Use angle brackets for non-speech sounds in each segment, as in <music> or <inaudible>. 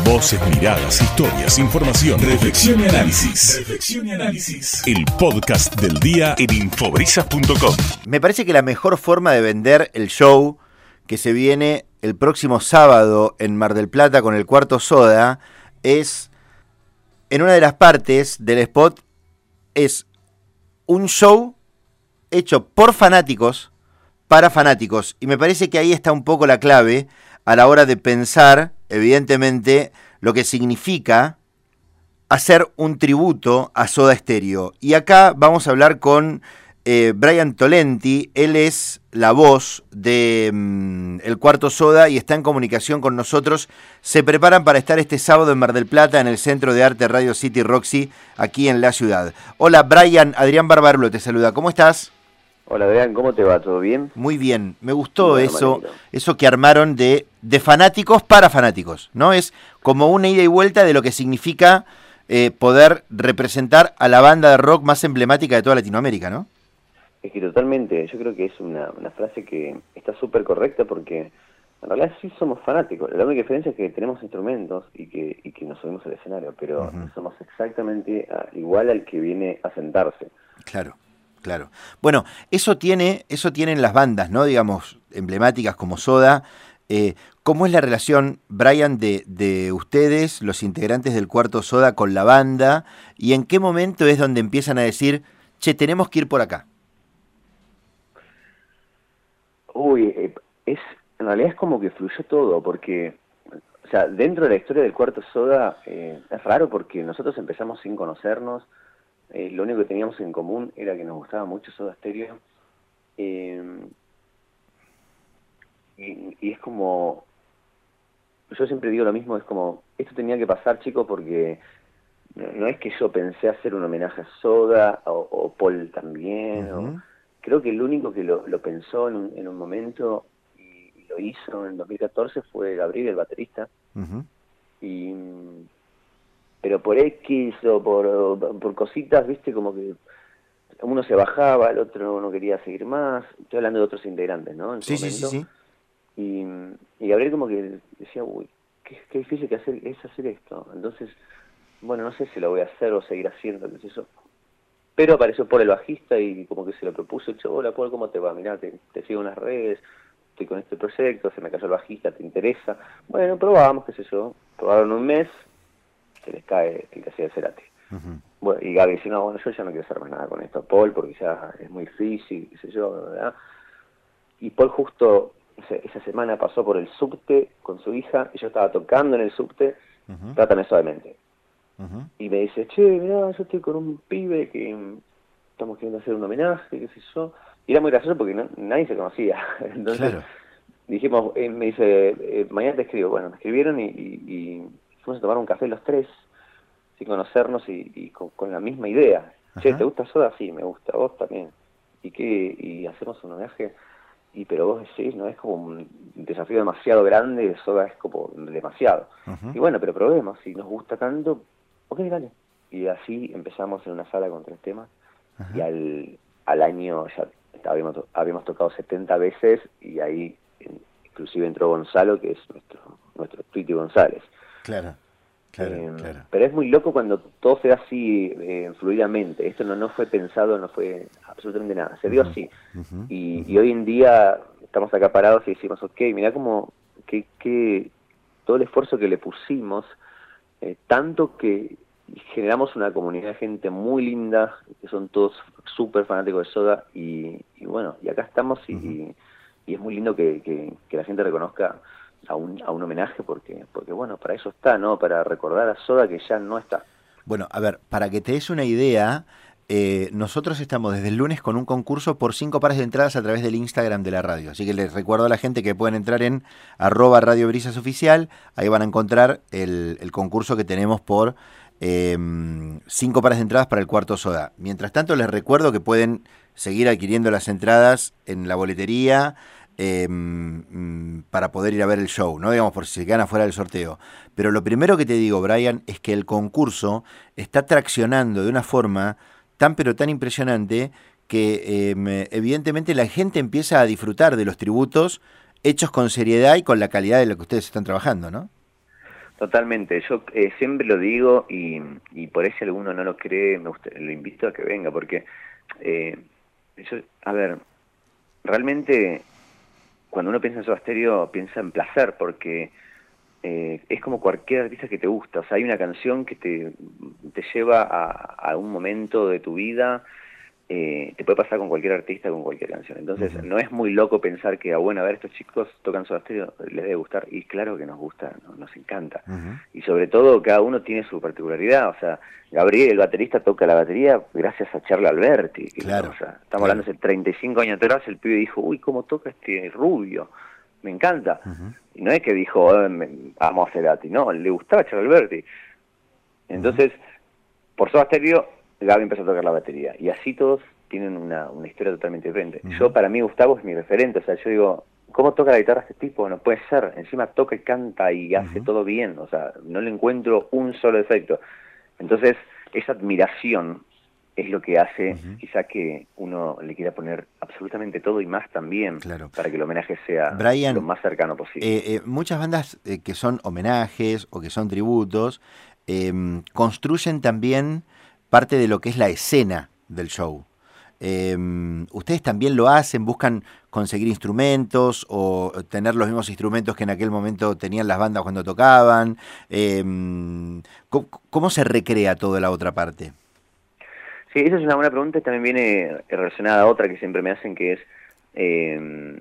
Voces, miradas, historias, información, reflexión y análisis. Reflexión y análisis. El podcast del día en infobrisas.com. Me parece que la mejor forma de vender el show que se viene el próximo sábado en Mar del Plata con el cuarto soda es en una de las partes del spot es un show hecho por fanáticos para fanáticos. Y me parece que ahí está un poco la clave a la hora de pensar, evidentemente, lo que significa hacer un tributo a Soda Stereo. Y acá vamos a hablar con eh, Brian Tolenti, él es la voz de mm, El Cuarto Soda y está en comunicación con nosotros. Se preparan para estar este sábado en Mar del Plata en el Centro de Arte Radio City Roxy, aquí en la ciudad. Hola Brian, Adrián Barbarulo te saluda, ¿cómo estás? Hola, Adrián, ¿cómo te va? ¿Todo bien? Muy bien, me gustó eso, eso que armaron de, de fanáticos para fanáticos, ¿no? Es como una ida y vuelta de lo que significa eh, poder representar a la banda de rock más emblemática de toda Latinoamérica, ¿no? Es que totalmente, yo creo que es una, frase que está súper correcta porque en realidad sí somos fanáticos. La única diferencia es que tenemos instrumentos y que, y que nos subimos al escenario, pero somos exactamente igual al que viene a sentarse. Claro. Claro. Bueno, eso tiene, eso tienen las bandas, ¿no? Digamos, emblemáticas como Soda. Eh, ¿Cómo es la relación, Brian, de, de, ustedes, los integrantes del cuarto Soda, con la banda? ¿Y en qué momento es donde empiezan a decir, che, tenemos que ir por acá? Uy, eh, es, en realidad es como que fluyó todo, porque, o sea, dentro de la historia del cuarto Soda eh, es raro porque nosotros empezamos sin conocernos eh, lo único que teníamos en común era que nos gustaba mucho Soda Stereo. Eh, y, es como, yo siempre digo lo mismo, es como, esto tenía que pasar chicos porque no, es que yo pensé hacer un homenaje a Soda o, Paul también. creo que el único que lo, pensó en un, en un momento y, lo hizo en 2014 fue Gabriel, el baterista. Y pero por X o por, por cositas, viste, como que uno se bajaba, el otro no quería seguir más. Estoy hablando de otros integrantes, ¿no? sí, sí, sí, sí, Y, y Gabriel como que decía, uy, qué, qué difícil que hacer, es hacer esto. Entonces, bueno, no sé si lo voy a hacer o seguir haciendo, qué sé yo. Pero apareció por el bajista y como que se lo propuso, dicho, hola Paul, ¿cómo te va? Mirá, te, te sigo en las redes, estoy con este proyecto, se me cayó el bajista, ¿te interesa? Bueno, probamos, qué sé yo. Probaron un mes, se les cae el que hacía Cerati. bueno, y Gaby dice, no, bueno, yo ya no quiero hacer más nada con esto, Paul, porque ya es muy difícil, qué sé yo, ¿verdad? Y Paul justo esa semana pasó por el subte con su hija, y yo estaba tocando en el subte, trátame suavemente. Y me dice, che, mira, yo estoy con un pibe que estamos queriendo hacer un homenaje, qué sé yo. Y era muy gracioso porque nadie se conocía. <laughs> Entonces dijimos, eh, me dice, eh, mañana te escribo. Bueno, me escribieron y fuimos a tomar un café los tres, sin conocernos y, con, la misma idea. Che, ¿te gusta Soda? Sí, me gusta, vos también. ¿Y qué? Y hacemos un homenaje. Y pero vos decís, no es como un desafío demasiado grande, Soda es como demasiado. Y bueno, pero probemos, si nos gusta tanto, ok, dale. Y así empezamos en una sala con tres temas y al, al año ya habíamos, habíamos tocado 70 veces y ahí inclusive entró Gonzalo, que es nuestro, nuestro Twitty González. Claro. Claro, em, claro. Pero es muy loco cuando todo se da así eh, fluidamente. Esto no, no fue pensado, no fue absolutamente nada. Se dio así. y, hoy en día estamos acá parados y decimos, ok, mira como que, que todo el esfuerzo que le pusimos, eh, tanto que generamos una comunidad de gente muy linda, que son todos súper fanáticos de Soda, y, bueno, y acá estamos y, y es muy lindo que, que la gente reconozca a un, a un homenaje porque, porque, bueno, para eso está, ¿no? Para recordar a Soda que ya no está. Bueno, a ver, para que te des una idea, eh, nosotros estamos desde el lunes con un concurso por cinco pares de entradas a través del Instagram de la radio. Así que les recuerdo a la gente que pueden entrar en arroba Radio Brisas Oficial. Ahí van a encontrar el, concurso que tenemos por em, cinco pares de entradas para el cuarto soda. Mientras tanto, les recuerdo que pueden seguir adquiriendo las entradas en la boletería. Em, para poder ir a ver el show, ¿no? Digamos, por si se quedan afuera del sorteo. Pero lo primero que te digo, Brian, es que el concurso está traccionando de una forma tan pero tan impresionante que em, evidentemente la gente empieza a disfrutar de los tributos hechos con seriedad y con la calidad de lo que ustedes están trabajando, ¿no? Totalmente, yo eh, siempre lo digo y, y por eso alguno no lo cree, me gusta, lo invito a que venga, porque, eh, a ver, realmente cuando uno piensa en Soda Stereo piensa en placer, porque eh, es como cualquier artista que te gusta, o sea, hay una canción que te, te lleva a, a un momento de tu vida eh, te puede pasar con cualquier artista, con cualquier canción. Entonces, no es muy loco pensar que, ah, bueno, a ver, estos chicos tocan Stereo, les debe gustar. Y claro que nos gusta, nos encanta. Y sobre todo, cada uno tiene su particularidad. O sea, Gabriel, el baterista, toca la batería gracias a Charlie Alberti. Claro, o sea, estamos hablando hace 35 años atrás, el pibe dijo, uy, ¿cómo toca este rubio? Me encanta. Y no es que dijo, oh, amo a Cerati, no, le gustaba Charlie Alberti. Entonces, por Soda Stereo Gaby empezó a tocar la batería. Y así todos tienen una, una historia totalmente diferente. Yo, para mí, Gustavo es mi referente. O sea, yo digo, ¿cómo toca la guitarra este tipo? No puede ser. Encima toca y canta y hace todo bien. O sea, no le encuentro un solo defecto. Entonces, esa admiración es lo que hace quizá que uno le quiera poner absolutamente todo y más también para que el homenaje sea lo más cercano posible. Eh, eh, muchas bandas eh, que son homenajes o que son tributos construyen también parte de lo que es la escena del show. Em, ¿Ustedes también lo hacen? ¿Buscan conseguir instrumentos o tener los mismos instrumentos que en aquel momento tenían las bandas cuando tocaban? Em, ¿cómo, se recrea toda la otra parte? Sí, esa es una buena pregunta y también viene relacionada a otra que siempre me hacen, que es, em,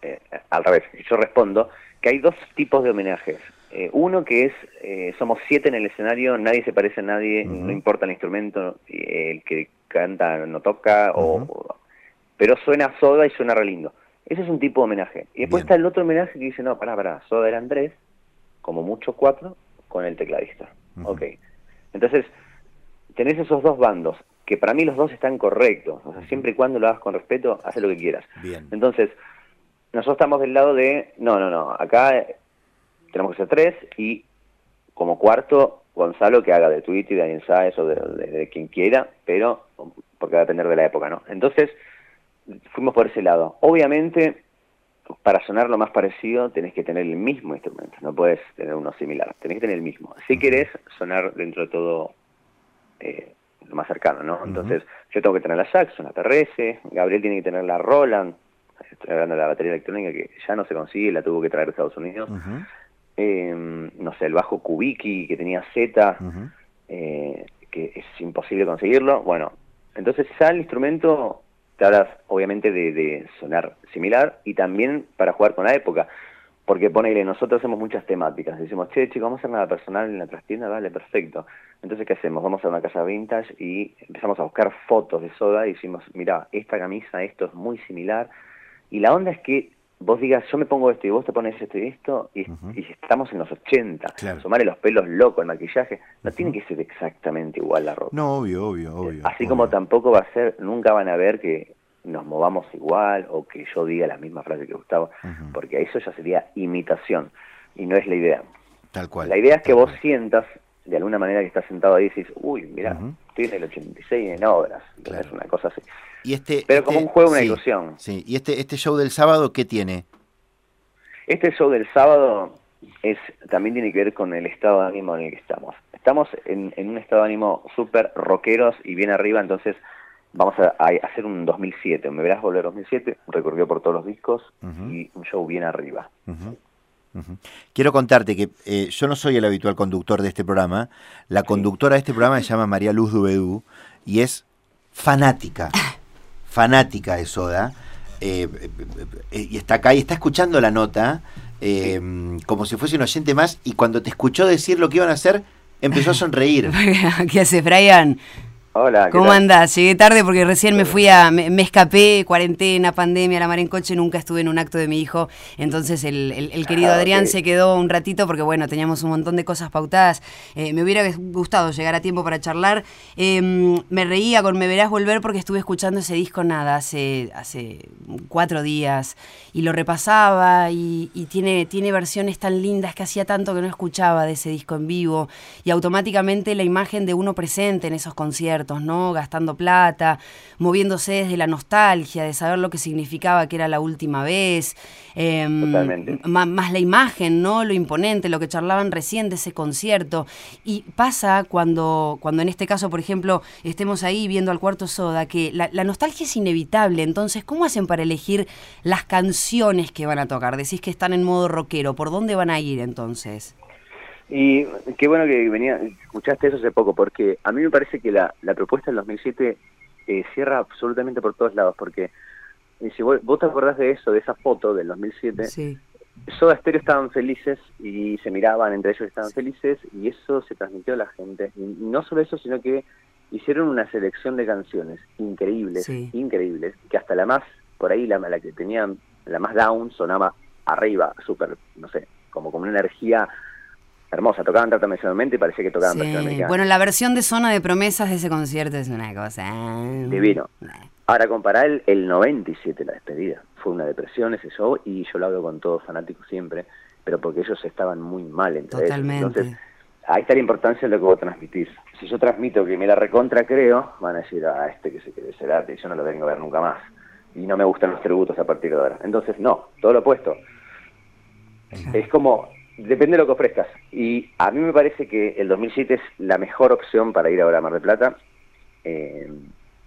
eh, al revés, yo respondo, que hay dos tipos de homenajes. Eh, uno que es, eh, somos siete en el escenario, nadie se parece a nadie, no importa el instrumento, el que canta no toca, o, pero suena Soda y suena re lindo. Ese es un tipo de homenaje. Y después está el otro homenaje que dice, no, pará, pará, Soda eran tres, como mucho cuatro, con el tecladista. Ok. Entonces, tenés esos dos bandos, que para mí los dos están correctos. O sea, siempre y cuando lo hagas con respeto, haz lo que quieras. Bien. Entonces, nosotros estamos del lado de, no, no, no, acá tenemos que ser tres y como cuarto Gonzalo que haga de Twitter, de Insights o de, quien quiera, pero porque va a depender de la época, ¿no? Entonces fuimos por ese lado. Obviamente para sonar lo más parecido tenés que tener el mismo instrumento, no puedes tener uno similar, tenés que tener el mismo. Si querés sonar dentro de todo eh, lo más cercano, ¿no? Entonces yo tengo que tener la Saxon, la PRS, Gabriel tiene que tener la Roland, estoy hablando de la batería electrónica que ya no se consigue, la tuvo que traer de Estados Unidos eh, no sé, el bajo Kubiki que tenía Z, eh, que es imposible conseguirlo. Bueno, entonces ya el instrumento te hablas obviamente de, sonar similar y también para jugar con la época. Porque ponele, nosotros hacemos muchas temáticas. Decimos, che, chicos, vamos a hacer nada personal en la trastienda, vale, perfecto. Entonces, ¿qué hacemos? Vamos a una casa vintage y empezamos a buscar fotos de soda y decimos, mira, esta camisa, esto es muy similar. Y la onda es que vos digas, yo me pongo esto y vos te pones esto y esto, y, estamos en los 80, claro. sumarle los pelos locos, el maquillaje, no tiene que ser exactamente igual la ropa. No, obvio, obvio, obvio. Así como tampoco va a ser, nunca van a ver que nos movamos igual o que yo diga la misma frase que Gustavo, porque eso ya sería imitación, y no es la idea. Tal cual. La idea es que vos sientas, de alguna manera que estás sentado ahí y dices, uy, mira, estoy en el 86 en obras, es una cosa así. Este, Pero como este un juego, una ilusión. Sí, y este, este show del sábado, ¿qué tiene? Este show del sábado es también tiene que ver con el estado de ánimo en el que estamos. Estamos en, un estado de ánimo súper rockeros y bien arriba, entonces vamos a, hacer un 2007, me verás volver 2007, un recorrido por todos los discos y un show bien arriba. Quiero contarte que eh, yo no soy el habitual conductor de este programa, la conductora de este programa se llama María Luz Dubedú y es fanática <laughs> fanática de Soda, eh, eh, y está acá y está escuchando la nota eh, como si fuese un oyente más, y cuando te escuchó decir lo que iban a hacer, empezó a sonreír. <laughs> ¿Qué hace, Brian? Hola. ¿Cómo andás? Llegué tarde porque recién me fui a. Me, escapé, cuarentena, pandemia, la mar en coche, nunca estuve en un acto de mi hijo. Entonces el, querido ah, Adrián se quedó un ratito porque, bueno, teníamos un montón de cosas pautadas. Eh, me hubiera gustado llegar a tiempo para charlar. Em, me reía con Me Verás Volver porque estuve escuchando ese disco nada hace, hace cuatro días y lo repasaba y, y tiene, tiene versiones tan lindas que hacía tanto que no escuchaba de ese disco en vivo y automáticamente la imagen de uno presente en esos conciertos conciertos, ¿no? Gastando plata, moviéndose desde la nostalgia, de saber lo que significaba que era la última vez. Em, más la imagen, ¿no? Lo imponente, lo que charlaban recién de ese concierto. Y pasa cuando, cuando en este caso, por ejemplo, estemos ahí viendo al cuarto soda, que la, la nostalgia es inevitable. Entonces, ¿cómo hacen para elegir las canciones que van a tocar? Decís que están en modo rockero. ¿Por dónde van a ir entonces? Y qué bueno que venía, escuchaste eso hace poco, porque a mí me parece que la, la propuesta del 2007 eh, cierra absolutamente por todos lados, porque y si vos, te acordás de eso, de esa foto del 2007, sí. Soda Stereo estaban felices y se miraban entre ellos estaban felices y eso se transmitió a la gente. Y no solo eso, sino que hicieron una selección de canciones increíbles, increíbles, que hasta la más, por ahí la, la que tenían, la más down sonaba arriba, súper, no sé, como con una energía hermosa. Tocaban tradicionalmente y parecía que tocaban sí. Bueno, la versión de Zona de Promesas de ese concierto es una cosa... ¿eh? Divino. Ahora, comparar el, el 97, la despedida, fue una depresión ese show y yo lo hablo con todos fanáticos siempre, pero porque ellos estaban muy mal entre Totalmente. ellos. Entonces, ahí está la importancia de lo que vos transmitís. Si yo transmito que me la recontra creo, van a decir, a ah, este que se quiere ser arte, yo no lo vengo a ver nunca más. Y no me gustan los tributos a partir de ahora. Entonces, no, todo lo opuesto. Es como, depende de lo que ofrezcas. Y a mí me parece que el 2007 es la mejor opción para ir ahora a Mar del Plata. Eh,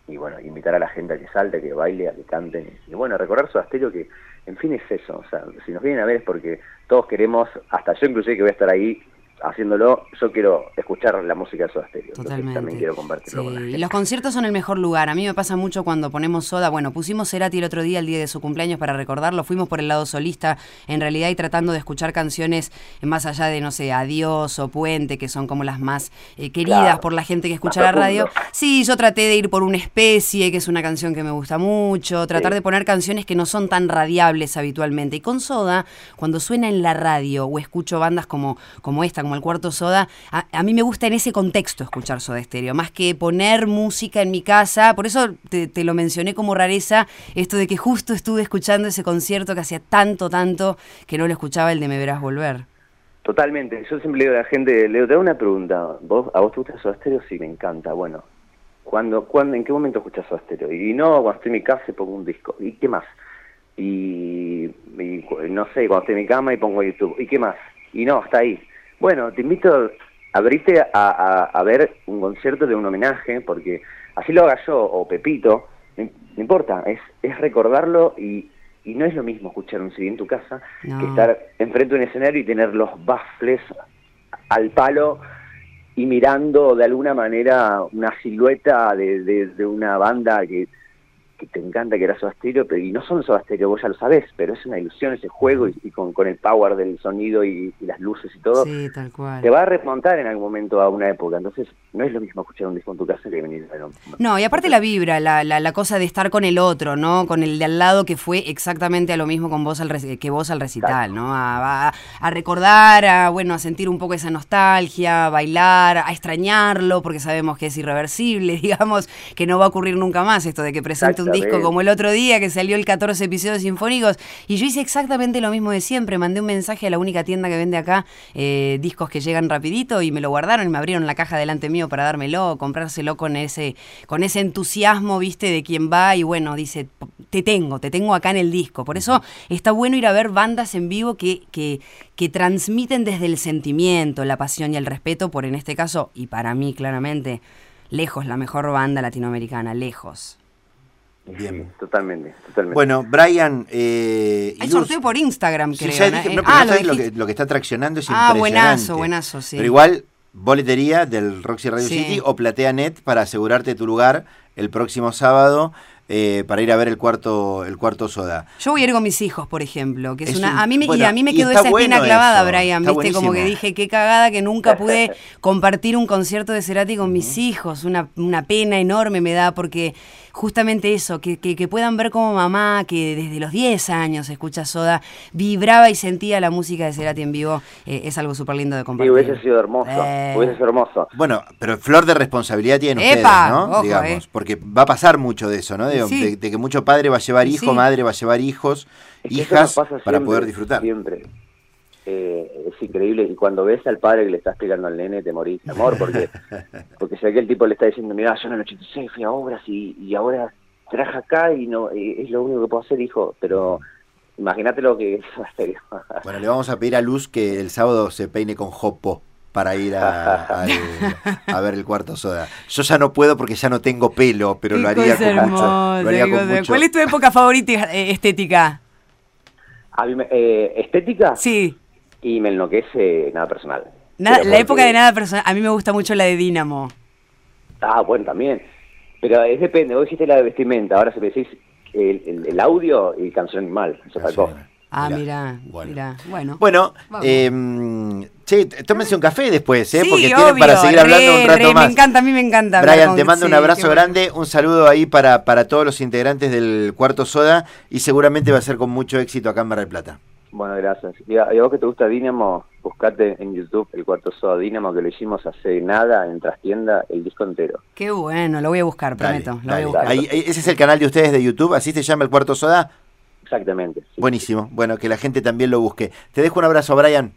y bueno, invitar a la gente a que salte, a que baile, a que canten. Y bueno, recordar su asterio que, en fin, es eso. O sea, si nos vienen a ver es porque todos queremos, hasta yo inclusive que voy a estar ahí haciéndolo, yo quiero escuchar la música de Soda Stereo. Totalmente. También quiero compartirlo con la gente. Y los conciertos son el mejor lugar. A mí me pasa mucho cuando ponemos Soda. Bueno, pusimos Cerati el otro día, el día de su cumpleaños, para recordarlo. Fuimos por el lado solista, en realidad, y tratando de escuchar canciones más allá de, no sé, Adiós o Puente, que son como las más eh, queridas por la gente que escucha la radio. Sí, yo traté de ir por una especie, que es una canción que me gusta mucho. Tratar de poner canciones que no son tan radiables habitualmente. Y con Soda, cuando suena en la radio o escucho bandas como, como esta, como el cuarto soda, a, mí me gusta en ese contexto escuchar Soda Estéreo, más que poner música en mi casa, por eso te, lo mencioné como rareza, esto de que justo estuve escuchando ese concierto que hacía tanto, tanto que no lo escuchaba el de Me Verás Volver. Totalmente, yo siempre le digo a la gente, Leo, te hago una pregunta, ¿Vos, ¿a vos te gusta Soda Estéreo? Sí, me encanta, bueno, ¿cuándo, cuándo, ¿en qué momento escuchas Soda Estéreo? Y no, cuando estoy en mi casa y pongo un disco, ¿y qué más? Y, no sé, cuando estoy en mi cama y pongo YouTube, ¿y qué más? Y no, está ahí. Bueno, te invito a abrirte a, ver un concierto de un homenaje, porque así lo haga yo o Pepito, no, importa, es, es recordarlo y, y, no es lo mismo escuchar un CD en tu casa que estar enfrente de un escenario y tener los baffles al palo y mirando de alguna manera una silueta de, de una banda que que te encanta que era Soda Stereo, pero y no son Soda Stereo, vos ya lo sabés, pero es una ilusión ese juego y, con, con, el power del sonido y, las luces y todo, sí, tal cual. te va a remontar en algún momento a una época, entonces no es lo mismo escuchar un disco en tu casa que venir a No, y aparte la vibra, la, la, la, cosa de estar con el otro, ¿no? Con el de al lado que fue exactamente a lo mismo con vos al que vos al recital, ¿no? A, a, recordar, a bueno, a sentir un poco esa nostalgia, a bailar, a extrañarlo, porque sabemos que es irreversible, <laughs> digamos, que no va a ocurrir nunca más esto de que presente un disco como el otro día que salió el 14 episodios sinfónicos. Y yo hice exactamente lo mismo de siempre. Mandé un mensaje a la única tienda que vende acá eh, discos que llegan rapidito y me lo guardaron y me abrieron la caja delante mío para dármelo, comprárselo con ese, con ese entusiasmo, viste, de quien va y bueno, dice, te tengo, te tengo acá en el disco. Por eso está bueno ir a ver bandas en vivo que, que, que transmiten desde el sentimiento, la pasión y el respeto, por en este caso, y para mí claramente, lejos la mejor banda latinoamericana, lejos. Bien. Totalmente, totalmente. Bueno, Brian. Eh, Hay sorteo por Instagram, creo. ah, lo, que, está traccionando es ah, impresionante. Ah, buenazo, buenazo, sí. Pero igual, boletería del Roxy Radio City o PlateaNet para asegurarte tu lugar el próximo sábado. Eh, para ir a ver el cuarto el cuarto soda. Yo voy a ir con mis hijos, por ejemplo, que es, una a mí me a mí me quedó esa espina clavada, Brian, viste como que dije qué cagada que nunca pude <laughs> compartir un concierto de Cerati con mis hijos, una, una pena enorme me da porque justamente eso, que, que, puedan ver como mamá, que desde los 10 años escucha Soda, vibraba y sentía la música de Cerati en vivo, eh, es algo súper lindo de compartir. Sí, hubiese sido hermoso, eh. hubiese sido hermoso. Bueno, pero flor de responsabilidad tienen ustedes, ¿no? Digamos, eh. porque va a pasar mucho de eso, ¿no? De, que mucho padre va a llevar hijo, madre va a llevar hijos, hijas, para poder disfrutar. Siempre. Eh, es increíble. Y cuando ves al padre que le está explicando al nene, te morís de amor, porque, <laughs> porque sé que el tipo le está diciendo, mira, yo en el 86 fui a obras y, y ahora traje acá y no y es lo único que puedo hacer, hijo, pero imagínate lo que <laughs> es Bueno, le vamos a pedir a Luz que el sábado se peine con Jopo para ir a, al- <laughs> a ver el cuarto soda. Yo ya no puedo porque ya no tengo pelo, pero lo haría con mucho. hermosa, Lo haría qué con cosa. mucho. ¿Cuál es tu época favorita eh, estética? A mí me- eh, estética Sí. Y me enloquece nada personal. Nada- la época de nada personal. A mí me gusta mucho la de Dínamo. Ah, bueno, también. Pero es depende, vos dijiste la de vestimenta, ahora si me decís el, el- el audio y canción animal, otra cosa. Ah, Mirá, mira, bueno. mira. Bueno. Bueno, eh, che, tómense un café después, ¿eh? Sí, porque tienen para seguir hablando re, un rato re, más. Me encanta, a mí me encanta. Brian, con- te mando un abrazo bueno. grande, un saludo ahí para, para todos los integrantes del Cuarto Soda y seguramente va a ser con mucho éxito acá en Mar del Plata. Bueno, gracias. Y a, y a vos que te gusta Dynamo, buscate en YouTube el cuarto Soda Dynamo que lo hicimos hace nada en trastienda, el disco entero. Qué bueno, lo voy a buscar, Dale, prometo. lo dale. voy a buscar. Ahí- ahí- ese es el canal de ustedes de YouTube, así se llama el Cuarto Soda. Exactamente. sí. Buenísimo. Bueno, que la gente también lo busque. Te dejo un abrazo, Brian.